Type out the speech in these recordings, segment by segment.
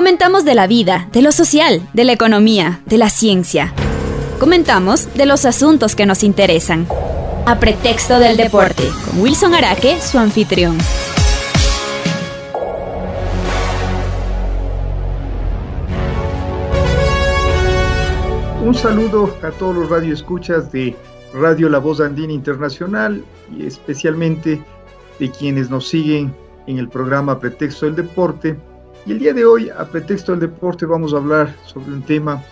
Comentamos de la vida, de lo social, de la economía, de la ciencia. Comentamos de los asuntos que nos interesan. A pretexto del deporte, con Wilson Araque, su anfitrión. Un saludo a todos los radioescuchas de Radio La Voz Andina Internacional y especialmente de quienes nos siguen en el programa Pretexto del Deporte. Y el día de hoy, a Pretexto del Deporte, vamos a hablar sobre un tema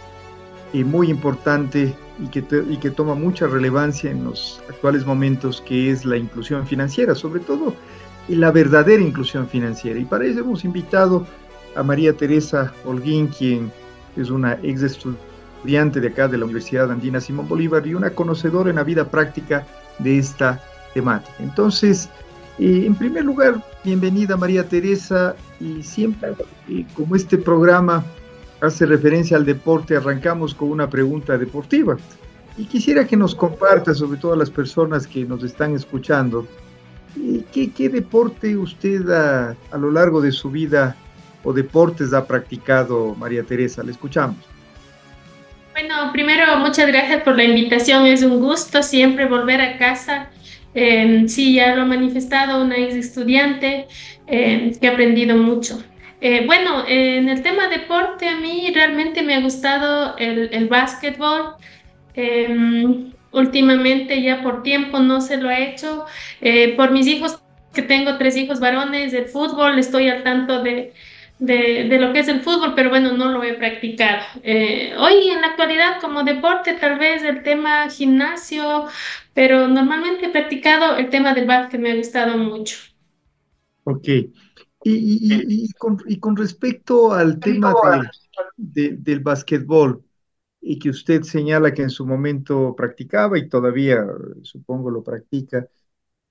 eh, muy importante y que, y que toma mucha relevancia en los actuales momentos, que es la inclusión financiera, sobre todo la verdadera inclusión financiera. Y para eso hemos invitado a María Teresa Holguín, quien es una ex estudiante de acá de la Universidad Andina Simón Bolívar y una conocedora en la vida práctica de esta temática. Entonces, eh, en primer lugar, bienvenida María Teresa y siempre como este programa hace referencia al deporte, arrancamos con una pregunta deportiva. Y quisiera que nos comparta, sobre todo a las personas que nos están escuchando, eh, ¿qué, qué deporte usted a, a, lo largo de su vida o deportes ha practicado, María Teresa? Le escuchamos. Bueno, primero, muchas gracias por la invitación. Es un gusto siempre volver a casa eh, sí, ya lo ha manifestado una ex estudiante eh, que ha aprendido mucho. Eh, bueno, en el tema deporte a mí realmente me ha gustado el, el básquetbol. Em, últimamente ya por tiempo no se lo ha hecho. Eh, por mis hijos, que tengo tres hijos varones, el fútbol, estoy al tanto de, de, de, lo que es el fútbol, pero bueno, no lo he practicado. Eh, hoy en la actualidad como deporte tal vez el tema gimnasio, pero normalmente he practicado el tema del básquet, me ha gustado mucho. Ok. Y, y, con, y con, respecto al tema de, de, del básquetbol, y que usted señala que en su momento practicaba y todavía supongo lo practica,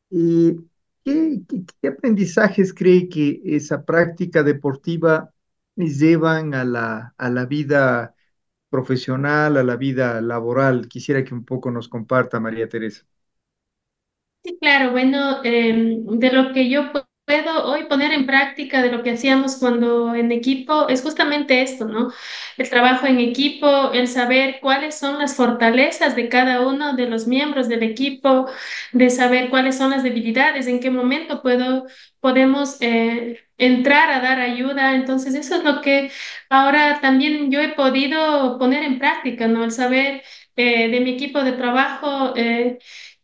y ¿Qué, aprendizajes cree que esa práctica deportiva llevan a la, a la vida profesional, a la vida laboral? Quisiera que un poco nos comparta, María Teresa. Sí, claro, bueno, eh, de lo que yo puedo hoy poner en práctica de lo que hacíamos cuando en equipo es justamente esto, ¿no? El trabajo en equipo, el saber cuáles son las fortalezas de cada uno de los miembros del equipo, de saber cuáles son las debilidades, en qué momento puedo, podemos eh, entrar a dar ayuda. Entonces, eso es lo que ahora también yo he podido poner en práctica, ¿no? El saber eh, de mi equipo de trabajo. Eh,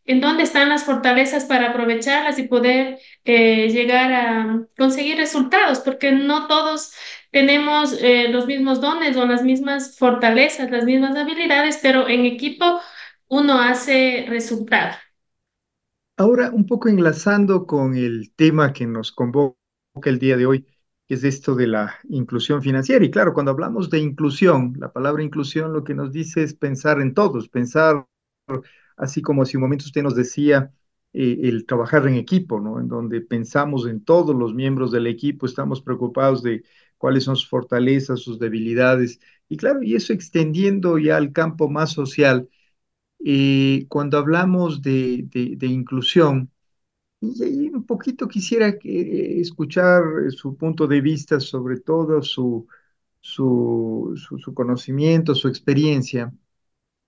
en dónde están las fortalezas para aprovecharlas y poder eh, llegar a conseguir resultados, porque no todos tenemos eh, los mismos dones o las mismas fortalezas, las mismas habilidades, pero en equipo uno hace resultado. Ahora, un poco enlazando con el tema que nos convoca el día de hoy, que es esto de la inclusión financiera. Y claro, cuando hablamos de inclusión, la palabra inclusión lo que nos dice es pensar en todos, pensar así como si un momento usted nos decía eh, el trabajar en equipo, ¿no? En donde pensamos en todos los miembros del equipo, estamos preocupados de cuáles son sus fortalezas, sus debilidades, y claro, y eso extendiendo ya al campo más social, eh, cuando hablamos de, de, inclusión, y un poquito quisiera que, eh, escuchar su punto de vista sobre todo su, su conocimiento, su experiencia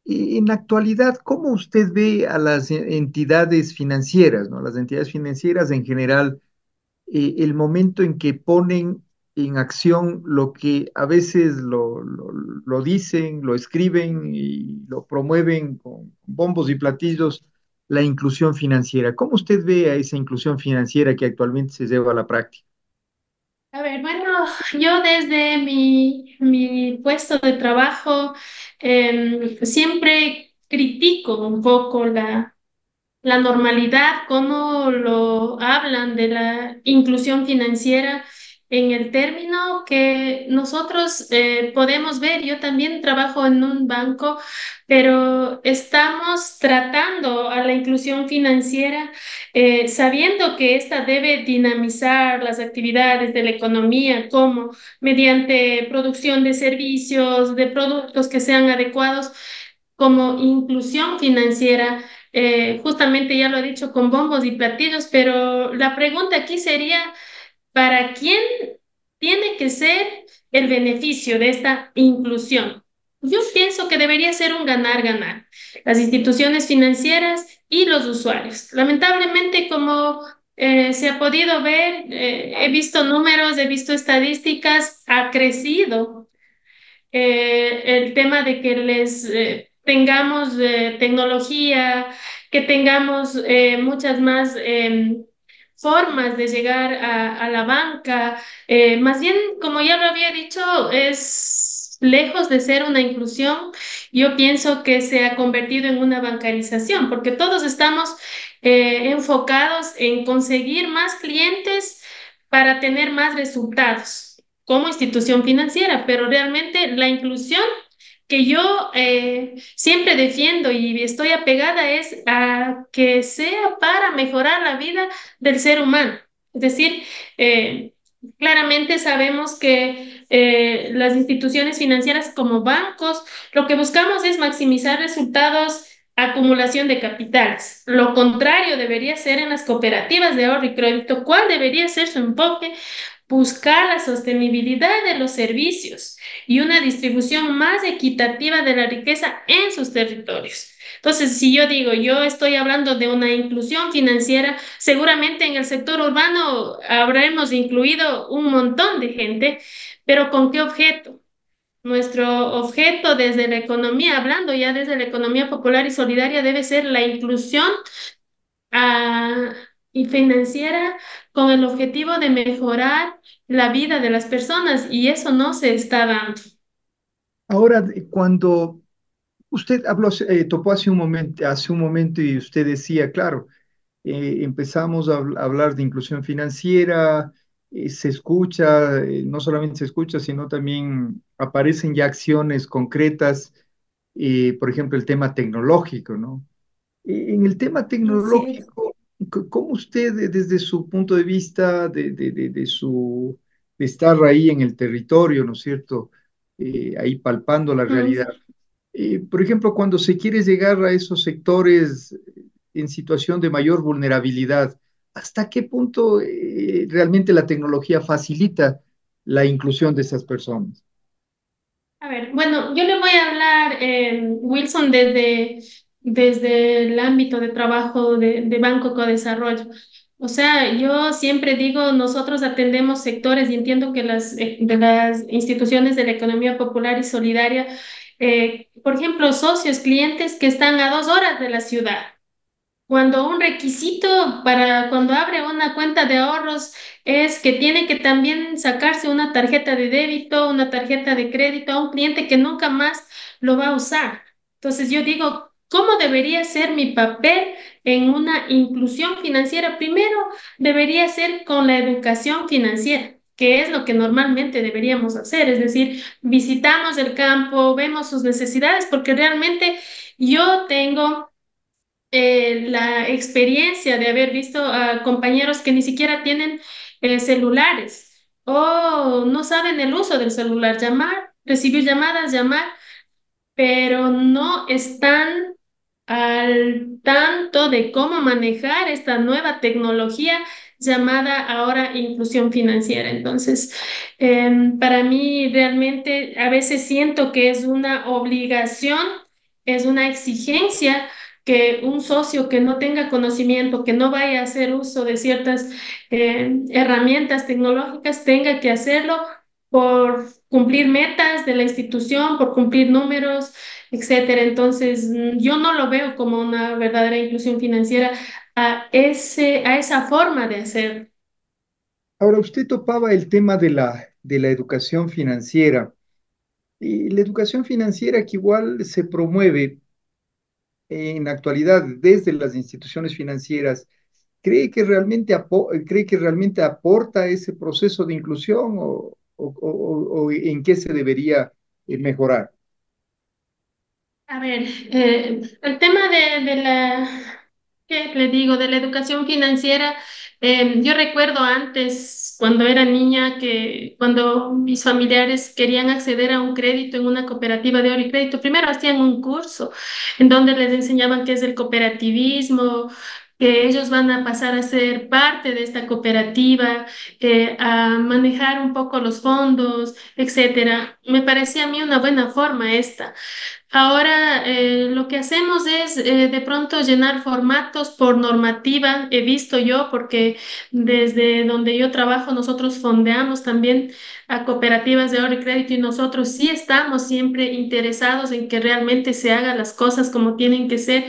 en la actualidad, ¿cómo usted ve a las entidades financieras, ¿no? las entidades financieras en general, eh, el momento en que ponen en acción lo que a veces lo, lo, lo, dicen, lo escriben y lo promueven con bombos y platillos, la inclusión financiera? ¿Cómo usted ve a esa inclusión financiera que actualmente se lleva a la práctica? A ver, bueno, yo desde mi, mi puesto de trabajo eh, siempre critico un poco la, la normalidad, cómo lo hablan de la inclusión financiera en el término que nosotros eh, podemos ver. Yo también trabajo en un banco, pero estamos tratando a la inclusión financiera eh, sabiendo que esta debe dinamizar las actividades de la economía, como mediante producción de servicios, de productos que sean adecuados, como inclusión financiera. Eh, justamente ya lo he dicho con bombos y platillos, pero la pregunta aquí sería, ¿para quién tiene que ser el beneficio de esta inclusión? Yo pienso que debería ser un ganar-ganar. Las instituciones financieras y los usuarios. Lamentablemente, como eh, se ha podido ver, eh, he visto números, he visto estadísticas, ha crecido eh, el tema de que les tengamos tecnología, que tengamos muchas más em, formas de llegar a, a la banca. más bien, como ya lo había dicho, es lejos de ser una inclusión, yo pienso que se ha convertido en una bancarización, porque todos estamos eh, enfocados en conseguir más clientes para tener más resultados como institución financiera, pero realmente la inclusión que yo eh, siempre defiendo y estoy apegada es a que sea para mejorar la vida del ser humano. Es decir, eh, claramente sabemos que las instituciones financieras como bancos, lo que buscamos es maximizar resultados acumulación de capitales. Lo contrario debería ser en las cooperativas de ahorro y crédito. ¿Cuál debería ser su enfoque? Buscar la sostenibilidad de los servicios y una distribución más equitativa de la riqueza en sus territorios. Entonces, si yo digo, yo estoy hablando de una inclusión financiera, seguramente en el sector urbano habremos incluido un montón de gente, pero ¿con qué objeto? Nuestro objeto desde la economía, hablando ya desde la economía popular y solidaria, debe ser la inclusión ah, y financiera con el objetivo de mejorar la vida de las personas y eso no se está dando. Ahora, cuando usted habló, eh, topó hace un momento, hace un momento y usted decía, claro, eh, empezamos a hablar de inclusión financiera, eh, se escucha, eh, no solamente se escucha, sino también aparecen ya acciones concretas, eh, por ejemplo, el tema tecnológico, ¿no? En el tema tecnológico, ¿cómo usted desde su punto de vista, de, de, su, de estar ahí en el territorio, ¿no es cierto? ahí palpando la realidad. por ejemplo, cuando se quiere llegar a esos sectores en situación de mayor vulnerabilidad, ¿hasta qué punto eh, realmente la tecnología facilita la inclusión de esas personas? A ver, bueno, yo le voy a hablar, eh, Wilson, desde, desde el ámbito de trabajo de, de Banco Codesarrollo. O sea, yo siempre digo, nosotros atendemos sectores y entiendo que las, eh, de las instituciones de la economía popular y solidaria, por ejemplo, socios, clientes que están a dos horas de la ciudad, cuando un requisito para cuando abre una cuenta de ahorros es que tiene que también sacarse una tarjeta de débito, una tarjeta de crédito a un cliente que nunca más lo va a usar. Entonces yo digo, ¿cómo debería ser mi papel en una inclusión financiera? Primero, debería ser con la educación financiera que es lo que normalmente deberíamos hacer, es decir, visitamos el campo, vemos sus necesidades, porque realmente yo tengo eh, la experiencia de haber visto a compañeros que ni siquiera tienen eh, celulares o no saben el uso del celular, llamar, recibir llamadas, llamar, pero no están al tanto de cómo manejar esta nueva tecnología llamada ahora inclusión financiera. Entonces, em, para mí realmente a veces siento que es una obligación, es una exigencia que un socio que no tenga conocimiento, que no vaya a hacer uso de ciertas eh, herramientas tecnológicas, tenga que hacerlo por cumplir metas de la institución, por cumplir números, etcétera. Entonces, yo no lo veo como una verdadera inclusión financiera a, ese, a esa forma de hacer. Ahora, usted topaba el tema de la, de la educación financiera. Y la educación financiera que igual se promueve en la actualidad desde las instituciones financieras, ¿cree que realmente, cree que realmente aporta ese proceso de inclusión o, en qué se debería eh, mejorar? A ver, eh, el tema de, de la, ¿qué le digo? De la educación financiera, eh, yo recuerdo antes cuando era niña que cuando mis familiares querían acceder a un crédito en una cooperativa de oro y crédito, primero hacían un curso en donde les enseñaban qué es el cooperativismo, que ellos van a pasar a ser parte de esta cooperativa, eh, a manejar un poco los fondos, etcétera. Me parecía a mí una buena forma esta. Ahora eh, lo que hacemos es eh, de pronto llenar formatos por normativa, he visto yo, porque desde donde yo trabajo nosotros fondeamos también a cooperativas de ahorro y crédito y nosotros sí estamos siempre interesados en que realmente se hagan las cosas como tienen que ser,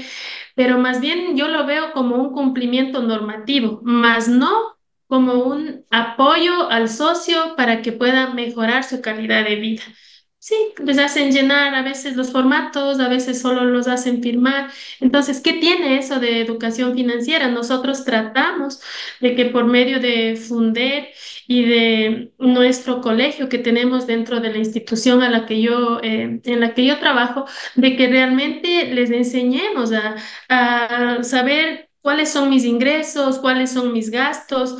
pero más bien yo lo veo como un cumplimiento normativo, más no como un apoyo al socio para que pueda mejorar su calidad de vida. Sí, les hacen llenar a veces los formatos, a veces solo los hacen firmar. Entonces, ¿qué tiene eso de educación financiera? Nosotros tratamos de que por medio de Funder y de nuestro colegio que tenemos dentro de la institución a la que yo, eh, en la que yo trabajo, de que realmente les enseñemos a, a saber cuáles son mis ingresos, cuáles son mis gastos.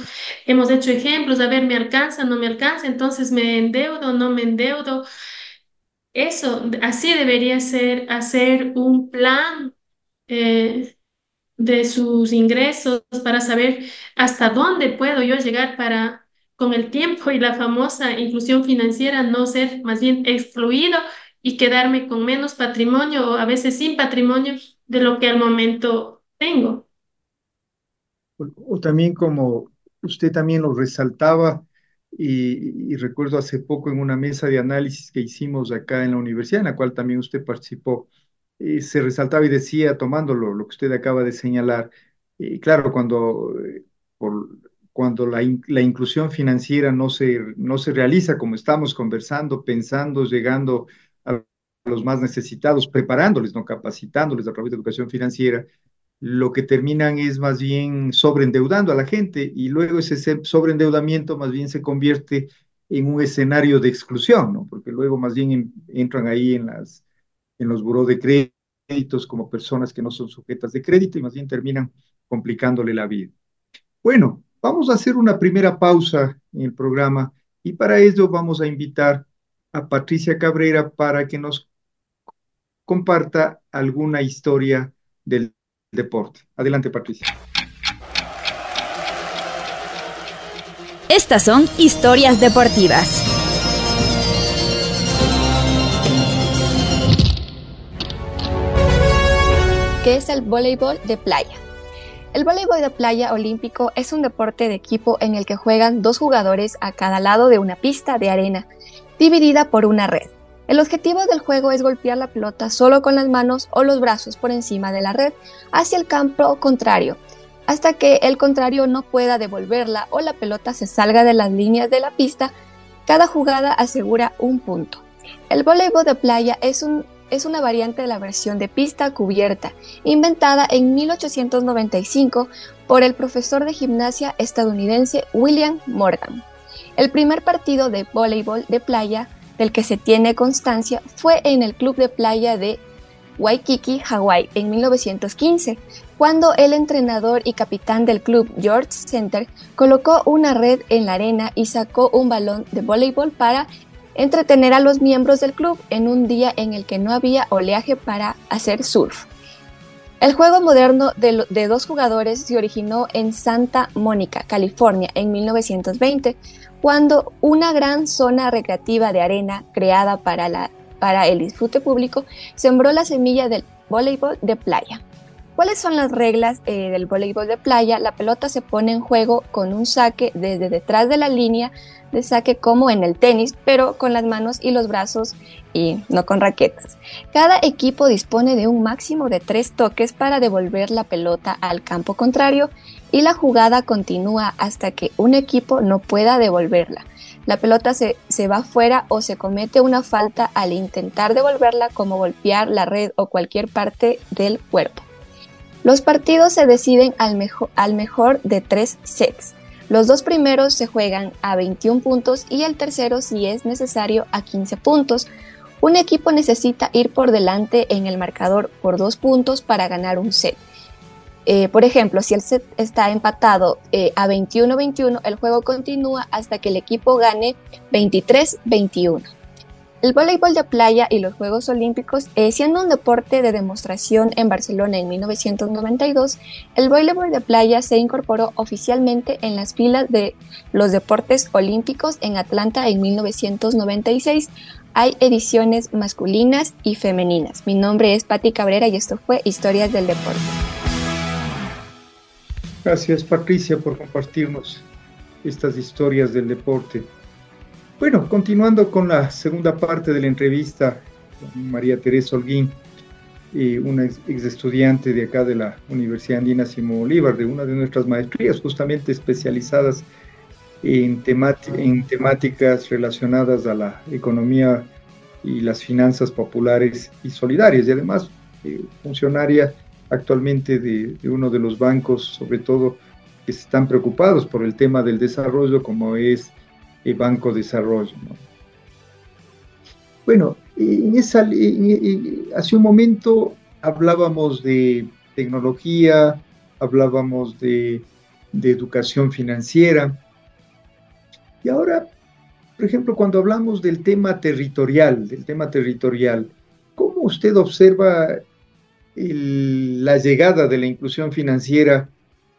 Hemos hecho ejemplos, a ver, me alcanza, no me alcanza, entonces me endeudo, no me endeudo. Eso, así debería ser hacer un plan eh, de sus ingresos para saber hasta dónde puedo yo llegar para, con el tiempo y la famosa inclusión financiera, no ser más bien excluido y quedarme con menos patrimonio o a veces sin patrimonio de lo que al momento tengo. O también como usted también lo resaltaba, y, recuerdo hace poco en una mesa de análisis que hicimos acá en la universidad, en la cual también usted participó, eh, se resaltaba y decía, tomándolo lo que usted acaba de señalar, y claro, cuando, eh, cuando la, la, inclusión financiera no se, no se realiza como estamos conversando, pensando, llegando a los más necesitados, preparándoles, no capacitándoles a través de educación financiera, lo que terminan es más bien sobreendeudando a la gente y luego ese sobreendeudamiento más bien se convierte en un escenario de exclusión, ¿no? Porque luego más bien entran ahí en, las, en los buró de créditos como personas que no son sujetas de crédito y más bien terminan complicándole la vida. Bueno, vamos a hacer una primera pausa en el programa y para ello vamos a invitar a Patricia Cabrera para que nos comparta alguna historia del deporte. Adelante, Patricia. Estas son historias deportivas. ¿Qué es el voleibol de playa? El voleibol de playa olímpico es un deporte de equipo en el que juegan dos jugadores a cada lado de una pista de arena, dividida por una red. El objetivo del juego es golpear la pelota solo con las manos o los brazos por encima de la red hacia el campo contrario, hasta que el contrario no pueda devolverla o la pelota se salga de las líneas de la pista. Cada jugada asegura un punto. El voleibol de playa es, un, es una variante de la versión de pista cubierta, inventada en 1895 por el profesor de gimnasia estadounidense William Morgan. El primer partido de voleibol de playa del que se tiene constancia fue en el club de playa de Waikiki, Hawái, en 1915, cuando el entrenador y capitán del club, George Center, colocó una red en la arena y sacó un balón de voleibol para entretener a los miembros del club en un día en el que no había oleaje para hacer surf. El juego moderno de, de dos jugadores se originó en Santa Mónica, California, en 1920, cuando una gran zona recreativa de arena creada para, la, para el disfrute público sembró la semilla del voleibol de playa. ¿Cuáles son las reglas eh, del voleibol de playa? La pelota se pone en juego con un saque desde detrás de la línea de saque como en el tenis, pero con las manos y los brazos y no con raquetas. Cada equipo dispone de un máximo de tres toques para devolver la pelota al campo contrario y la jugada continúa hasta que un equipo no pueda devolverla. La pelota se, se, va fuera o se comete una falta al intentar devolverla como golpear la red o cualquier parte del cuerpo. Los partidos se deciden al mejor, de tres sets. Los dos primeros se juegan a 21 puntos y el tercero, si es necesario, a 15 puntos. Un equipo necesita ir por delante en el marcador por dos puntos para ganar un set. Eh, por ejemplo, si el set está empatado eh, a 21-21, el juego continúa hasta que el equipo gane 23-21. El voleibol de playa y los Juegos Olímpicos, eh, siendo un deporte de demostración en Barcelona en 1992, el voleibol de playa se incorporó oficialmente en las filas de los deportes olímpicos en Atlanta en 1996. Hay ediciones masculinas y femeninas. Mi nombre es Patti Cabrera y esto fue Historias del Deporte. Gracias Patricia por compartirnos estas historias del deporte. Bueno, continuando con la segunda parte de la entrevista con María Teresa Holguín, una ex, estudiante de acá de la Universidad Andina Simón Bolívar, de una de nuestras maestrías justamente especializadas en, temáticas relacionadas a la economía y las finanzas populares y solidarias, y además eh, funcionaria actualmente de, uno de los bancos, sobre todo que están preocupados por el tema del desarrollo, como es Banco Desarrollo. Bueno, en esa, hace un momento hablábamos de tecnología, hablábamos de, de educación financiera, y ahora, por ejemplo, cuando hablamos del tema territorial, del tema territorial, ¿cómo usted observa la llegada de la inclusión financiera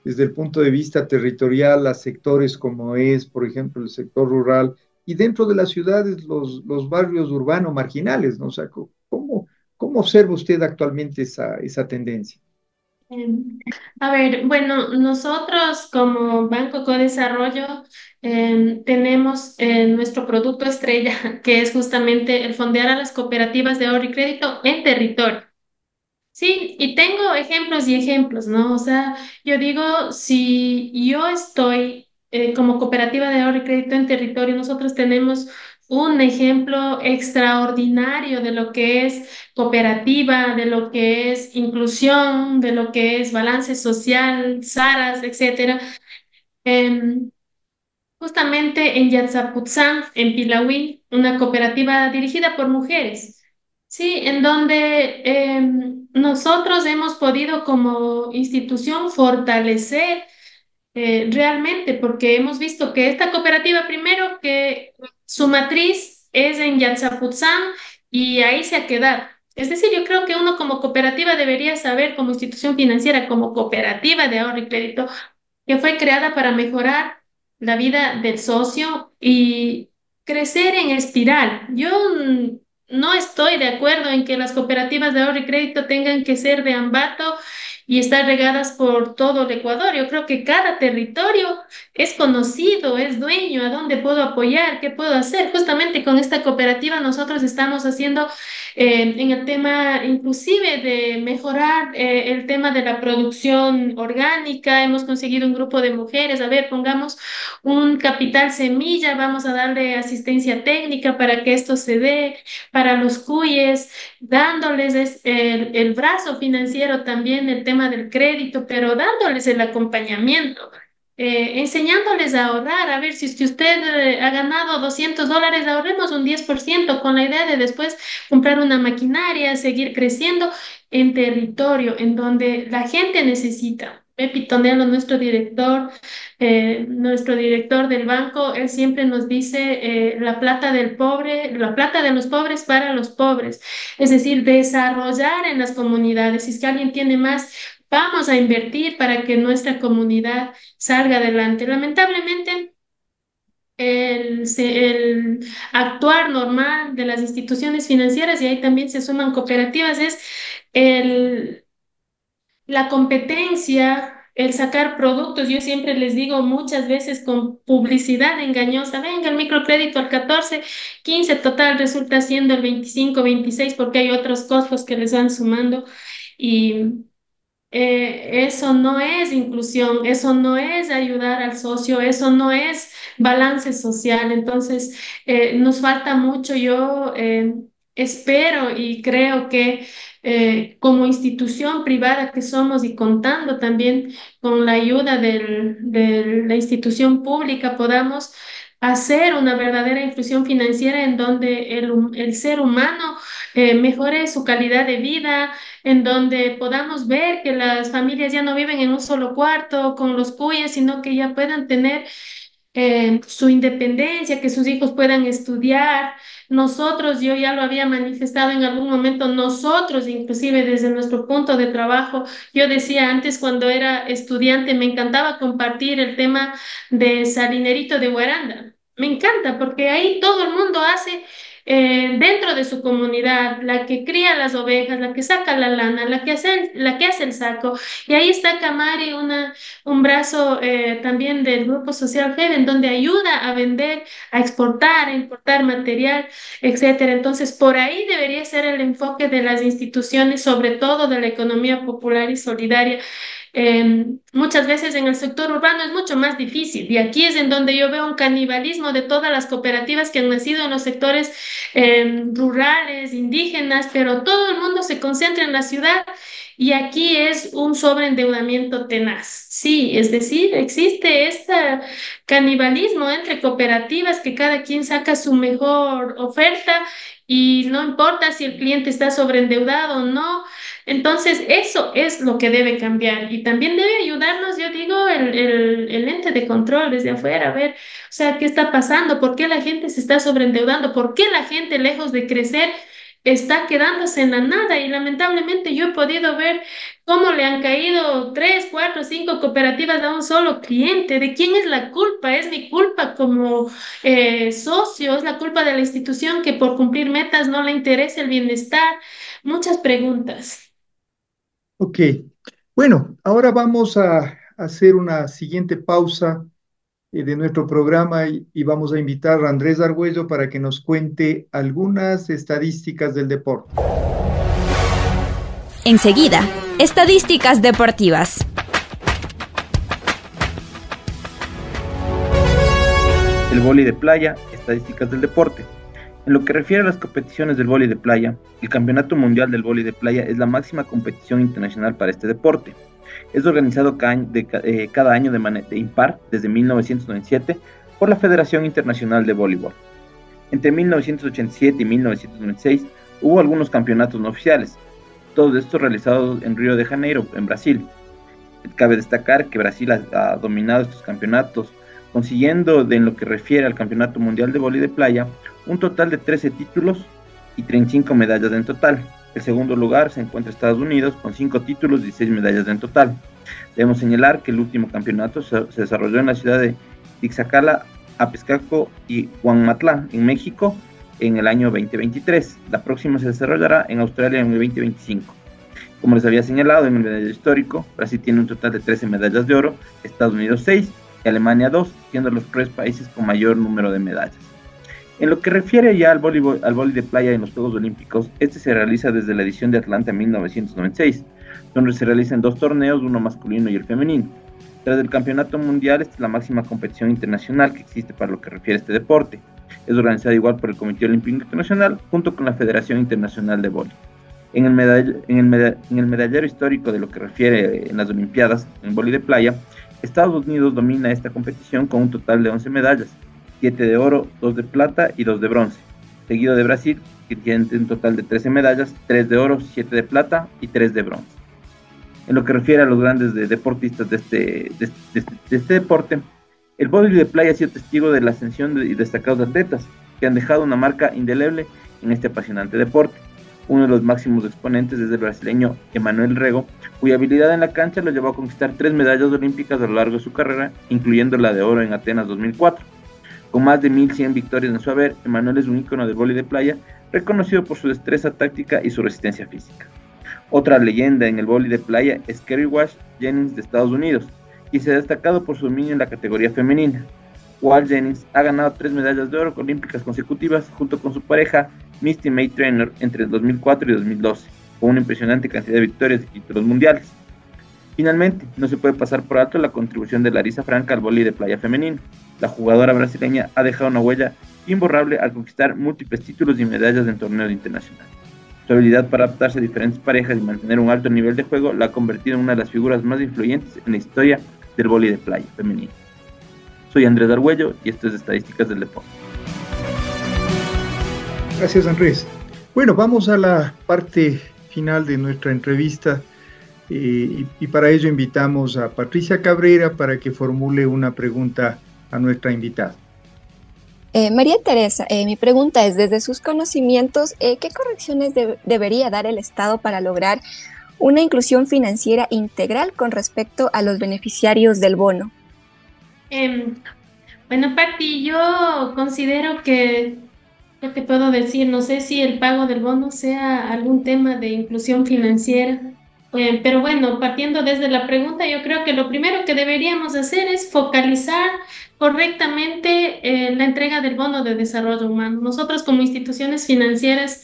desde el punto de vista territorial a sectores como es, por ejemplo, el sector rural y dentro de las ciudades los, los barrios urbanos marginales, ¿no? O sea, ¿cómo, cómo observa usted actualmente esa, esa tendencia? Em, a ver, bueno, nosotros como Banco Codesarrollo eh, tenemos eh, nuestro producto estrella, que es justamente el fondear a las cooperativas de ahorro y crédito en territorio. Sí, y tengo ejemplos y ejemplos, ¿no? O sea, yo digo, si yo estoy eh, como cooperativa de ahorro y crédito en territorio, nosotros tenemos un ejemplo extraordinario de lo que es cooperativa, de lo que es inclusión, de lo que es balance social, SARAS, etcétera. Em, justamente en Yatzaputzán, en Pilahuí, una cooperativa dirigida por mujeres. Sí, en donde em, nosotros hemos podido como institución fortalecer eh, realmente, porque hemos visto que esta cooperativa, primero, que su matriz es en Yatzaputzán y ahí se ha quedado. Es decir, yo creo que uno como cooperativa debería saber, como institución financiera, como cooperativa de ahorro y crédito, que fue creada para mejorar la vida del socio y crecer en espiral. Yo no estoy de acuerdo en que las cooperativas de ahorro y crédito tengan que ser de Ambato y estar regadas por todo el Ecuador. Yo creo que cada territorio es conocido, es dueño, a dónde puedo apoyar, qué puedo hacer. Justamente con esta cooperativa nosotros estamos haciendo en el tema inclusive de mejorar eh, el tema de la producción orgánica. Hemos conseguido un grupo de mujeres, a ver, pongamos un capital semilla, vamos a darle asistencia técnica para que esto se dé, para los cuyes, dándoles el, el brazo financiero también, el tema del crédito, pero dándoles el acompañamiento. Eh, enseñándoles a ahorrar, a ver si usted eh, ha ganado 200 dólares, ahorremos un 10% con la idea de después comprar una maquinaria, seguir creciendo en territorio en donde la gente necesita. Pepi Tonelo, nuestro director, eh, nuestro director del banco, él siempre nos dice la plata del pobre, la plata de los pobres para los pobres, es decir, desarrollar en las comunidades. Si es que alguien tiene más, vamos a invertir para que nuestra comunidad salga adelante. Lamentablemente, el, el, actuar normal de las instituciones financieras, y ahí también se suman cooperativas, es el, la competencia, el sacar productos. Yo siempre les digo muchas veces con publicidad engañosa, venga el microcrédito al 14, 15 total resulta siendo el 25, 26 porque hay otros costos que les van sumando y eh, eso no es inclusión, eso no es ayudar al socio, eso no es balance social. Entonces, eh, nos falta mucho. Yo eh, espero y creo que como institución privada que somos y contando también con la ayuda de la institución pública, podamos hacer una verdadera inclusión financiera en donde el, el ser humano mejore su calidad de vida, en donde podamos ver que las familias ya no viven en un solo cuarto con los cuyes, sino que ya puedan tener eh, su independencia, que sus hijos puedan estudiar. Nosotros, yo ya lo había manifestado en algún momento, nosotros, inclusive desde nuestro punto de trabajo, yo decía antes cuando era estudiante, me encantaba compartir el tema de Salinerito de Guaranda. Me encanta porque ahí todo el mundo hace eh, dentro de su comunidad, la que cría las ovejas, la que saca la lana, la que hace, la que hace el saco. Y ahí está Camari, una, un brazo eh, también del Grupo Social en donde ayuda a vender, a exportar, a importar material, etcétera. Entonces, por ahí debería ser el enfoque de las instituciones, sobre todo de la economía popular y solidaria. Em, muchas veces en el sector urbano es mucho más difícil y aquí es en donde yo veo un canibalismo de todas las cooperativas que han nacido en los sectores em, rurales, indígenas, pero todo el mundo se concentra en la ciudad y aquí es un sobreendeudamiento tenaz. Sí, es decir, existe este canibalismo entre cooperativas que cada quien saca su mejor oferta y no importa si el cliente está sobreendeudado o no. Entonces, eso es lo que debe cambiar y también debe ayudarnos, yo digo, el, el, el, ente de control desde afuera, a ver, o sea, qué está pasando, por qué la gente se está sobreendeudando, por qué la gente, lejos de crecer, está quedándose en la nada y lamentablemente yo he podido ver cómo le han caído tres, cuatro, cinco cooperativas a un solo cliente. ¿De quién es la culpa? ¿Es mi culpa como eh, socio? ¿Es la culpa de la institución que por cumplir metas no le interesa el bienestar? Muchas preguntas. Ok, bueno, ahora vamos a hacer una siguiente pausa eh, de nuestro programa y, y, vamos a invitar a Andrés Argüello para que nos cuente algunas estadísticas del deporte. Enseguida, estadísticas deportivas. El vóley de playa, estadísticas del deporte. En lo que refiere a las competiciones del vóley de playa, el Campeonato Mundial del Vóley de Playa es la máxima competición internacional para este deporte. Es organizado cada de, eh, cada año de manera impar desde 1997 por la Federación Internacional de Voleibol. Entre 1987 y 1996 hubo algunos campeonatos no oficiales, todos estos realizados en Río de Janeiro, en Brasil. Cabe destacar que Brasil ha, ha dominado estos campeonatos, consiguiendo de en lo que refiere al Campeonato Mundial de Vóley de Playa un total de 13 títulos y 35 medallas en total. El segundo lugar se encuentra Estados Unidos con 5 títulos y 16 medallas en total. Debemos señalar que el último campeonato se, se desarrolló en la ciudad de Ixacala, Apescaco y Huanmatlán, en México, en el año 2023. La próxima se desarrollará en Australia en el 2025. Como les había señalado en el medallero histórico, Brasil tiene un total de 13 medallas de oro, Estados Unidos 6 y Alemania 2, siendo los tres países con mayor número de medallas. En lo que refiere ya al voleibol, al voleibol de playa en los Juegos Olímpicos, este se realiza desde la edición de Atlanta en 1996, donde se realizan dos torneos, uno masculino y el femenino. Tras el Campeonato Mundial, esta es la máxima competición internacional que existe para lo que refiere a este deporte. Es organizada igual por el Comité Olímpico Internacional junto con la Federación Internacional de Voleibol. En el, en, el medallero histórico de lo que refiere en las Olimpiadas en voleibol de playa, Estados Unidos domina esta competición con un total de 11 medallas, 7 de oro, 2 de plata y 2 de bronce, seguido de Brasil, que tiene un total de 13 medallas, 3 de oro, 7 de plata y 3 de bronce. En lo que refiere a los grandes de deportistas de este, de, de, de este deporte, el voleibol de playa ha sido testigo de la ascensión de destacados atletas que han dejado una marca indeleble en este apasionante deporte. Uno de los máximos exponentes es el brasileño Emanuel Rego, cuya habilidad en la cancha lo llevó a conquistar tres medallas olímpicas a lo largo de su carrera, incluyendo la de oro en Atenas 2004 con más de 1100 victorias en su haber, Emanuel es un ícono del vóley de playa, reconocido por su destreza táctica y su resistencia física. Otra leyenda en el vóley de playa es Kerry Wash Jennings de Estados Unidos, y se ha destacado por su dominio en la categoría femenina. Wash Jennings ha ganado tres medallas de oro olímpicas consecutivas junto con su pareja Misty May Trainer entre 2004 y 2012, con una impresionante cantidad de victorias y títulos mundiales. Finalmente, no se puede pasar por alto la contribución de Larisa Franca al vóley de playa femenino. La jugadora brasileña ha dejado una huella imborrable al conquistar múltiples títulos y medallas en torneos internacionales. Su habilidad para adaptarse a diferentes parejas y mantener un alto nivel de juego la ha convertido en una de las figuras más influyentes en la historia del vóley de playa femenino. Soy Andrés Argüello y esto es Estadísticas del Deporte. Gracias Andrés. Bueno, vamos a la parte final de nuestra entrevista y, y, para ello invitamos a Patricia Cabrera para que formule una pregunta a nuestra invitada. Eh, María Teresa, eh, mi pregunta es, desde sus conocimientos, eh, ¿qué correcciones debería dar el Estado para lograr una inclusión financiera integral con respecto a los beneficiarios del bono? Em, bueno, Patti, yo considero que, ¿qué te puedo decir? No sé si el pago del bono sea algún tema de inclusión financiera, pero bueno, partiendo desde la pregunta, yo creo que lo primero que deberíamos hacer es focalizar correctamente eh, la entrega del bono de desarrollo humano. Nosotros como instituciones financieras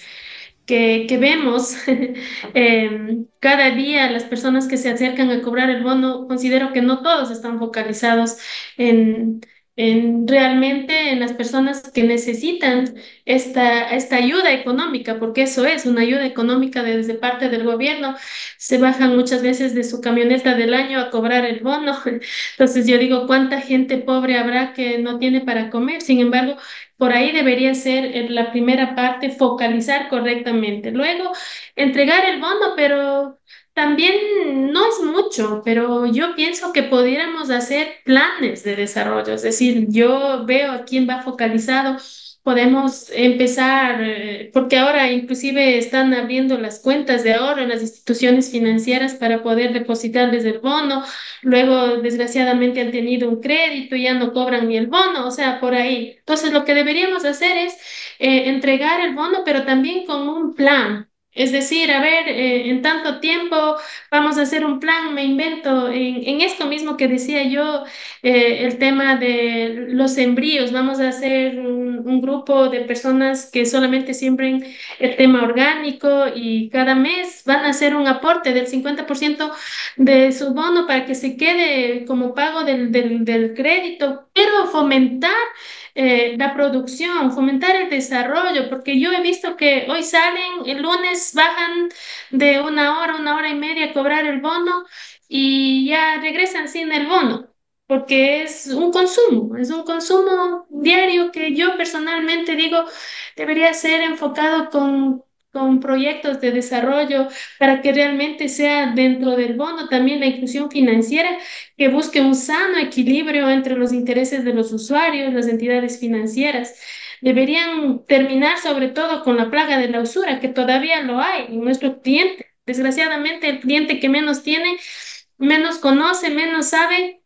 que, que vemos eh, cada día las personas que se acercan a cobrar el bono, considero que no todos están focalizados en en realmente en las personas que necesitan esta, esta ayuda económica, porque eso es una ayuda económica desde parte del gobierno. Se bajan muchas veces de su camioneta del año a cobrar el bono. Entonces yo digo, ¿cuánta gente pobre habrá que no tiene para comer? Sin embargo, por ahí debería ser la primera parte, focalizar correctamente. Luego, entregar el bono, pero también no es mucho, pero yo pienso que pudiéramos hacer planes de desarrollo, es decir, yo veo a quién va focalizado, podemos empezar, eh, porque ahora inclusive están abriendo las cuentas de ahorro en las instituciones financieras para poder depositar desde el bono, luego desgraciadamente han tenido un crédito y ya no cobran ni el bono, o sea, por ahí. Entonces, lo que deberíamos hacer es eh, entregar el bono, pero también con un plan es decir, a ver, eh, en tanto tiempo vamos a hacer un plan, me invento, en, esto mismo que decía yo, eh, el tema de los embrios, vamos a hacer un, un, grupo de personas que solamente siembren el tema orgánico y cada mes van a hacer un aporte del 50% de su bono para que se quede como pago del, del, del crédito, pero fomentar eh, la producción, fomentar el desarrollo, porque yo he visto que hoy salen, el lunes bajan de una hora, una hora y media a cobrar el bono y ya regresan sin el bono, porque es un consumo, es un consumo diario que yo personalmente digo debería ser enfocado con con proyectos de desarrollo para que realmente sea dentro del bono también la inclusión financiera que busque un sano equilibrio entre los intereses de los usuarios, las entidades financieras. Deberían terminar sobre todo con la plaga de la usura, que todavía lo hay en nuestro cliente. Desgraciadamente, el cliente que menos tiene, menos conoce, menos sabe,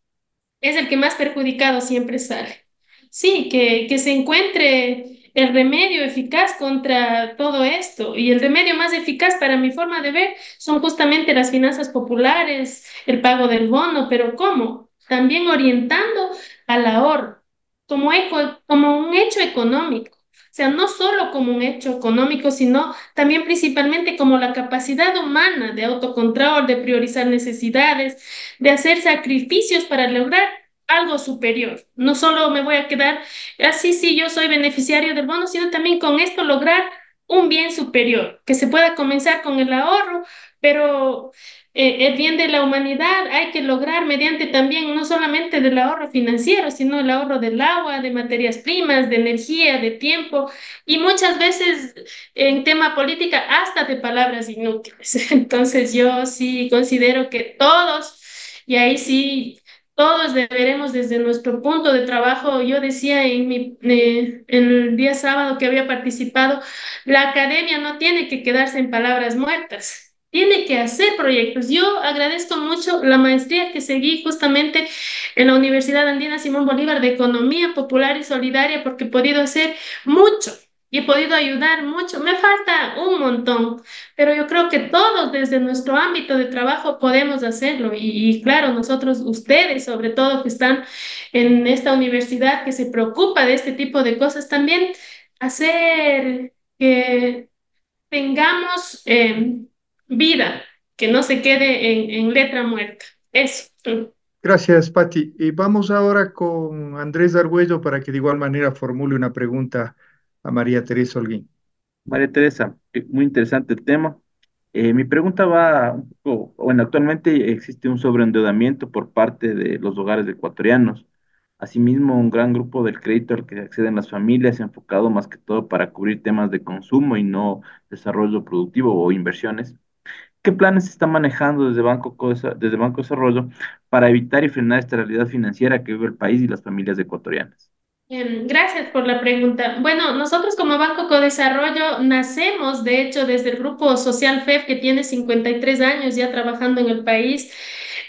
es el que más perjudicado siempre sale. Sí, que, que se encuentre el remedio eficaz contra todo esto. Y el remedio más eficaz para mi forma de ver son justamente las finanzas populares, el pago del bono, pero ¿cómo? También orientando al ahorro como, como un hecho económico. O sea, no solo como un hecho económico, sino también principalmente como la capacidad humana de autocontrol, de priorizar necesidades, de hacer sacrificios para lograr algo superior. No solo me voy a quedar así, sí, yo soy beneficiario del bono, sino también con esto lograr un bien superior, que se pueda comenzar con el ahorro, pero eh, el bien de la humanidad hay que lograr mediante también no solamente del ahorro financiero, sino el ahorro del agua, de materias primas, de energía, de tiempo y muchas veces en tema política hasta de palabras inútiles. Entonces yo sí considero que todos, y ahí sí todos deberemos desde nuestro punto de trabajo, yo decía en, mi, eh, en el día sábado que había participado, la academia no tiene que quedarse en palabras muertas, tiene que hacer proyectos. Yo agradezco mucho la maestría que seguí justamente en la Universidad Andina Simón Bolívar de Economía Popular y Solidaria porque he podido hacer mucho y he podido ayudar mucho. Me falta un montón, pero yo creo que todos desde nuestro ámbito de trabajo podemos hacerlo. Y, claro, nosotros, ustedes sobre todo que están en esta universidad que se preocupa de este tipo de cosas, también hacer que tengamos eh, vida, que no se quede en, letra muerta. Eso. Gracias, Patti. Y vamos ahora con Andrés Argüello para que de igual manera formule una pregunta a María Teresa Holguín. María Teresa, eh, muy interesante el tema. Eh, mi pregunta va un poco, bueno, actualmente existe un sobreendeudamiento por parte de los hogares ecuatorianos. Asimismo, un gran grupo del crédito al que acceden las familias enfocado más que todo para cubrir temas de consumo y no desarrollo productivo o inversiones. ¿Qué planes se están manejando desde Banco, desde Banco Desarrollo para evitar y frenar esta realidad financiera que vive el país y las familias ecuatorianas? Gracias por la pregunta. Bueno, nosotros como Banco Codesarrollo nacemos, de hecho, desde el grupo social FEF que tiene 53 años ya trabajando en el país.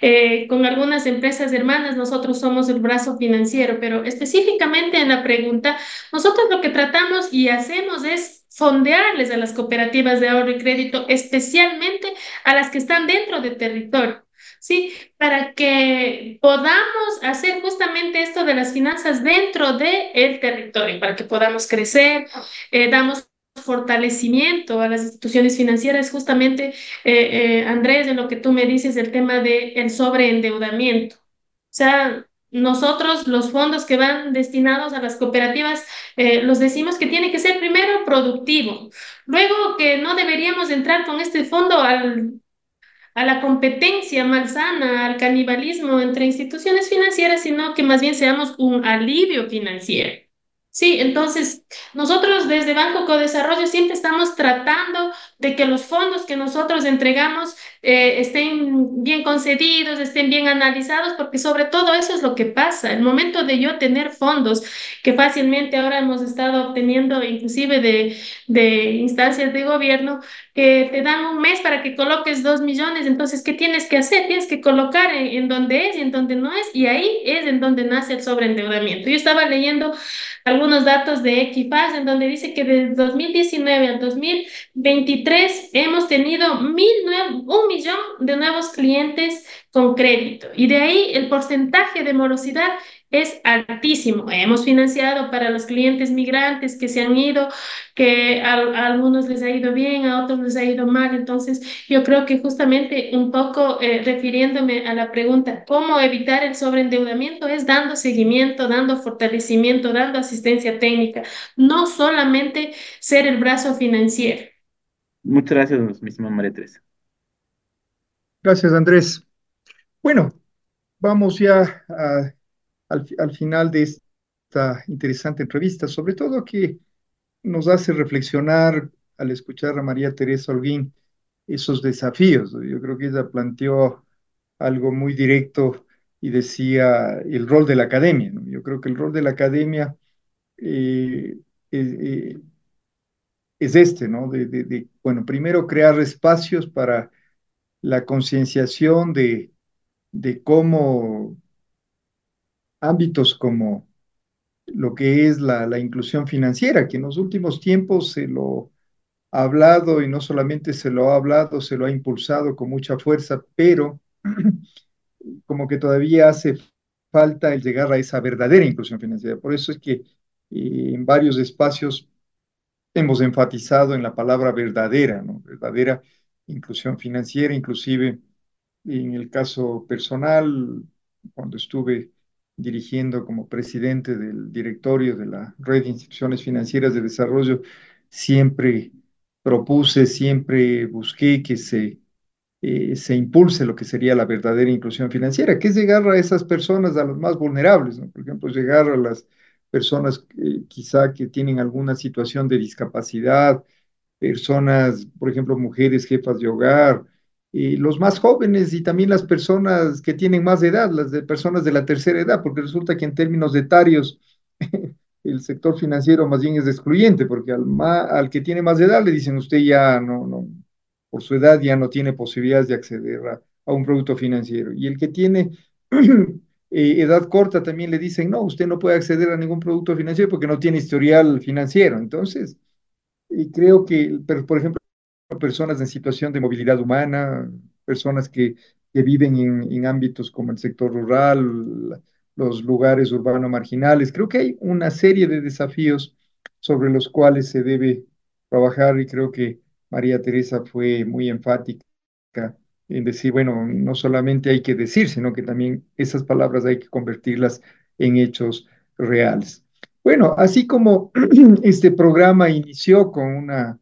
Eh, con algunas empresas hermanas, nosotros somos el brazo financiero, pero específicamente en la pregunta, nosotros lo que tratamos y hacemos es fondearles a las cooperativas de ahorro y crédito, especialmente a las que están dentro del territorio. ¿Sí? Para que podamos hacer justamente esto de las finanzas dentro del territorio, para que podamos crecer, eh, damos fortalecimiento a las instituciones financieras, justamente, eh, eh, Andrés, de lo que tú me dices, el tema del el sobreendeudamiento. O sea, nosotros los fondos que van destinados a las cooperativas, los decimos que tiene que ser primero productivo, luego que no deberíamos entrar con este fondo al a la competencia malsana, al canibalismo entre instituciones financieras, sino que más bien seamos un alivio financiero. Sí, entonces nosotros desde Banco Codesarrollo siempre estamos tratando de que los fondos que nosotros entregamos eh, estén bien concedidos, estén bien analizados, porque sobre todo eso es lo que pasa. El momento de yo tener fondos que fácilmente ahora hemos estado obteniendo, inclusive de, de instancias de gobierno, que te dan un mes para que coloques dos millones, entonces, ¿qué tienes que hacer? Tienes que colocar en, en donde es y en donde no es, y ahí es en donde nace el sobreendeudamiento. Yo estaba leyendo algunos datos de Equipaz, en donde dice que desde 2019 al 2023 hemos tenido mil un millón de nuevos clientes con crédito. Y de ahí el porcentaje de morosidad es altísimo. Hemos financiado para los clientes migrantes que se han ido, que a, algunos les ha ido bien, a otros les ha ido mal. Entonces, yo creo que justamente un poco eh, refiriéndome a la pregunta, ¿cómo evitar el sobreendeudamiento? Es dando seguimiento, dando fortalecimiento, dando asistencia técnica, no solamente ser el brazo financiero. Muchas gracias, mi estimada María Teresa. Gracias, Andrés. Bueno, vamos ya a al, final de esta interesante entrevista, sobre todo que nos hace reflexionar al escuchar a María Teresa Holguín esos desafíos. Yo creo que ella planteó algo muy directo y decía el rol de la academia. Yo creo que el rol de la academia eh, eh, es este, ¿no? De, bueno, primero crear espacios para la concienciación de, de cómo ámbitos como lo que es la, inclusión financiera, que en los últimos tiempos se lo ha hablado y no solamente se lo ha hablado, se lo ha impulsado con mucha fuerza, pero como que todavía hace falta el llegar a esa verdadera inclusión financiera. Por eso es que eh, en varios espacios hemos enfatizado en la palabra verdadera, ¿no? Verdadera inclusión financiera, inclusive en el caso personal, cuando estuve dirigiendo como presidente del directorio de la Red de Instituciones Financieras de Desarrollo, siempre propuse, siempre busqué que se, eh, se impulse lo que sería la verdadera inclusión financiera, que es llegar a esas personas, a las más vulnerables, ¿no? por ejemplo, llegar a las personas quizá que tienen alguna situación de discapacidad, personas, por ejemplo, mujeres jefas de hogar, y los más jóvenes y también las personas que tienen más edad, las de personas de la tercera edad, porque resulta que en términos de etarios el sector financiero más bien es excluyente, porque al, al que tiene más edad le dicen usted ya no, no, por su edad ya no tiene posibilidades de acceder a, un producto financiero. Y el que tiene eh, edad corta también le dicen, no, usted no puede acceder a ningún producto financiero porque no tiene historial financiero. Entonces, y creo que, por ejemplo, personas en situación de movilidad humana, personas que, que viven en, en, ámbitos como el sector rural, los lugares urbanos marginales. Creo que hay una serie de desafíos sobre los cuales se debe trabajar y creo que María Teresa fue muy enfática en decir, bueno, no solamente hay que decir, sino que también esas palabras hay que convertirlas en hechos reales. Bueno, así como este programa inició con una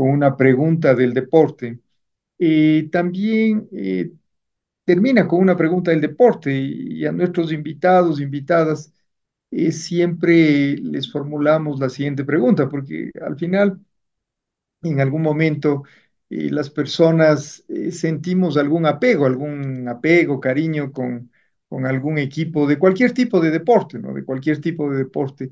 con una pregunta del deporte. y también eh, termina con una pregunta del deporte y, a nuestros invitados, invitadas, eh, siempre les formulamos la siguiente pregunta, porque al final, en algún momento, y las personas eh, sentimos algún apego, algún apego, cariño con, con algún equipo de cualquier tipo de deporte, ¿no? De cualquier tipo de deporte.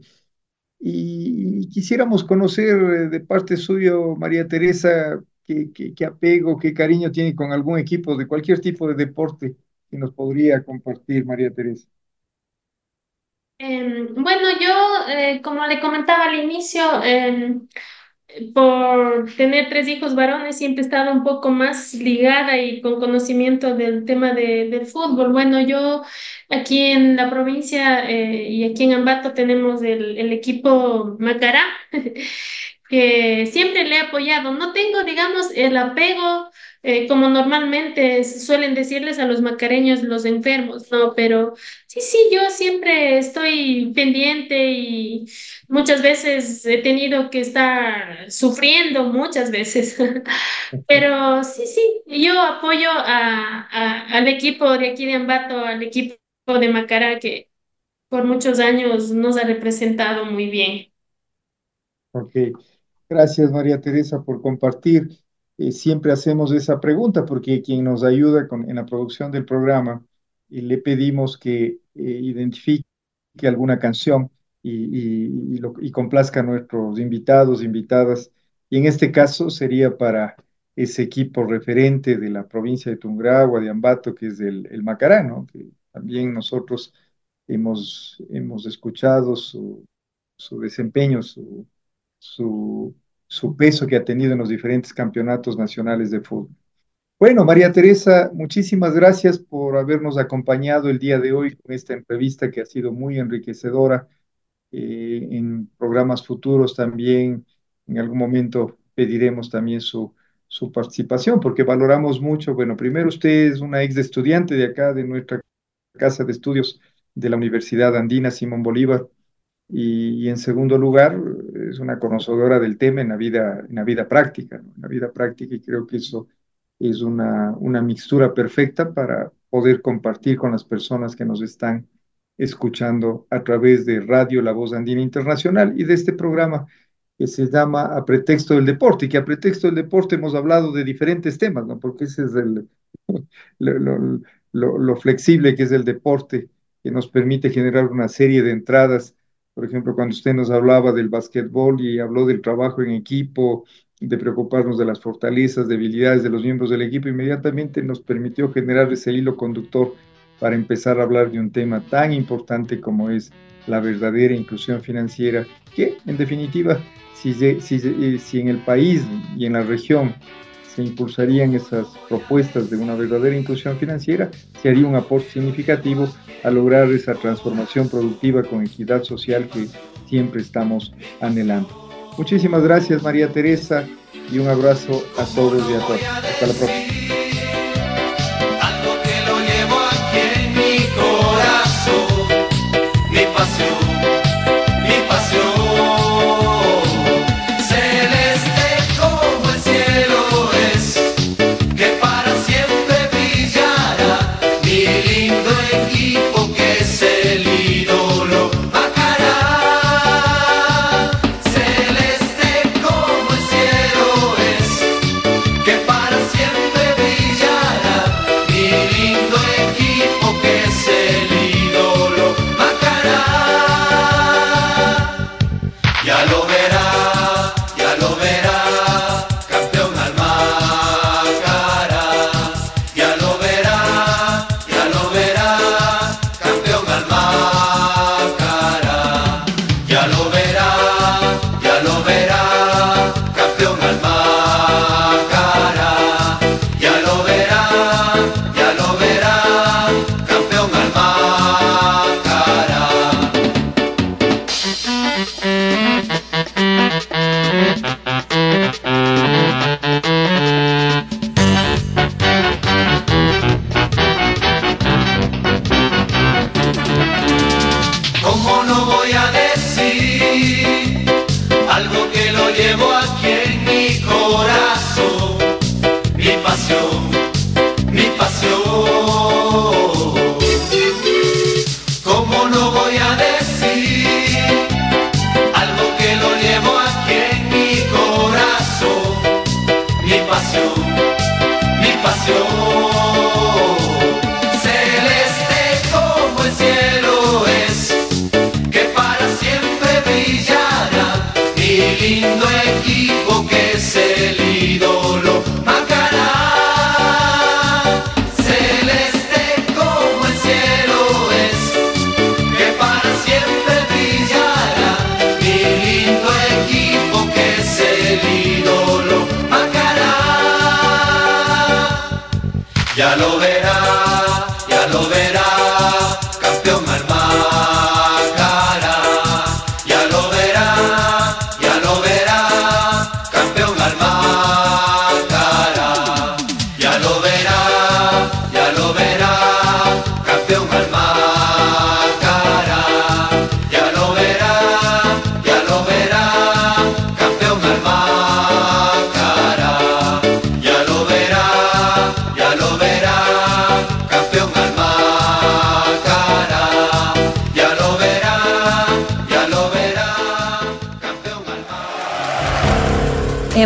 Y, quisiéramos conocer eh, de parte suyo, María Teresa, qué, qué, apego, qué cariño tiene con algún equipo de cualquier tipo de deporte que nos podría compartir, María Teresa. Em, bueno, yo, eh, como le comentaba al inicio, em, por tener tres hijos varones, siempre he estado un poco más ligada y con conocimiento del tema de, del fútbol. Bueno, yo aquí en la provincia eh, y aquí en Ambato tenemos el, el equipo Macará, que siempre le he apoyado. No tengo, digamos, el apego eh, como normalmente suelen decirles a los macareños los enfermos, ¿no? Pero sí, sí, yo siempre estoy pendiente y muchas veces he tenido que estar sufriendo, muchas veces. Pero sí, sí, yo apoyo a, al equipo de aquí de Ambato, al equipo de Macará, que por muchos años nos ha representado muy bien. Ok, gracias María Teresa por compartir. Eh, siempre hacemos esa pregunta porque quien nos ayuda con, en la producción del programa y le pedimos que eh, identifique alguna canción y, y, complazca a nuestros invitados, invitadas. Y en este caso sería para ese equipo referente de la provincia de Tungurahua, de Ambato, que es el, el Macará, que también nosotros hemos, hemos escuchado su, su desempeño, su, su su peso que ha tenido en los diferentes campeonatos nacionales de fútbol. Bueno, María Teresa, muchísimas gracias por habernos acompañado el día de hoy con esta entrevista que ha sido muy enriquecedora. Eh, en programas futuros también, en algún momento pediremos también su, su participación, porque valoramos mucho. Bueno, primero usted es una ex estudiante de acá, de nuestra casa de estudios de la Universidad Andina Simón Bolívar, y, en segundo lugar, es una conocedora del tema en la vida, en la vida práctica, en la vida práctica, y creo que eso es una, una mixtura perfecta para poder compartir con las personas que nos están escuchando a través de Radio La Voz Andina Internacional y de este programa que se llama A Pretexto del Deporte, y que a pretexto del deporte hemos hablado de diferentes temas, ¿no? Porque ese es el, lo, lo, lo flexible que es el deporte, que nos permite generar una serie de entradas por ejemplo, cuando usted nos hablaba del básquetbol y habló del trabajo en equipo, de preocuparnos de las fortalezas, debilidades de los miembros del equipo, inmediatamente nos permitió generar ese hilo conductor para empezar a hablar de un tema tan importante como es la verdadera inclusión financiera, que en definitiva, si, si, si en el país y en la región se impulsarían esas propuestas de una verdadera inclusión financiera, se haría un aporte significativo a lograr esa transformación productiva con equidad social que siempre estamos anhelando. Muchísimas gracias María Teresa y un abrazo a todos y a todas. Hasta la próxima. ¿Cómo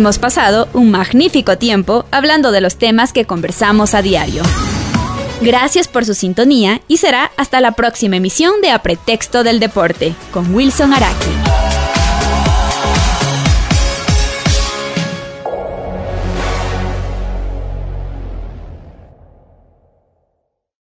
Hemos pasado un magnífico tiempo hablando de los temas que conversamos a diario. Gracias por su sintonía y será hasta la próxima emisión de A Pretexto del Deporte con Wilson Araki.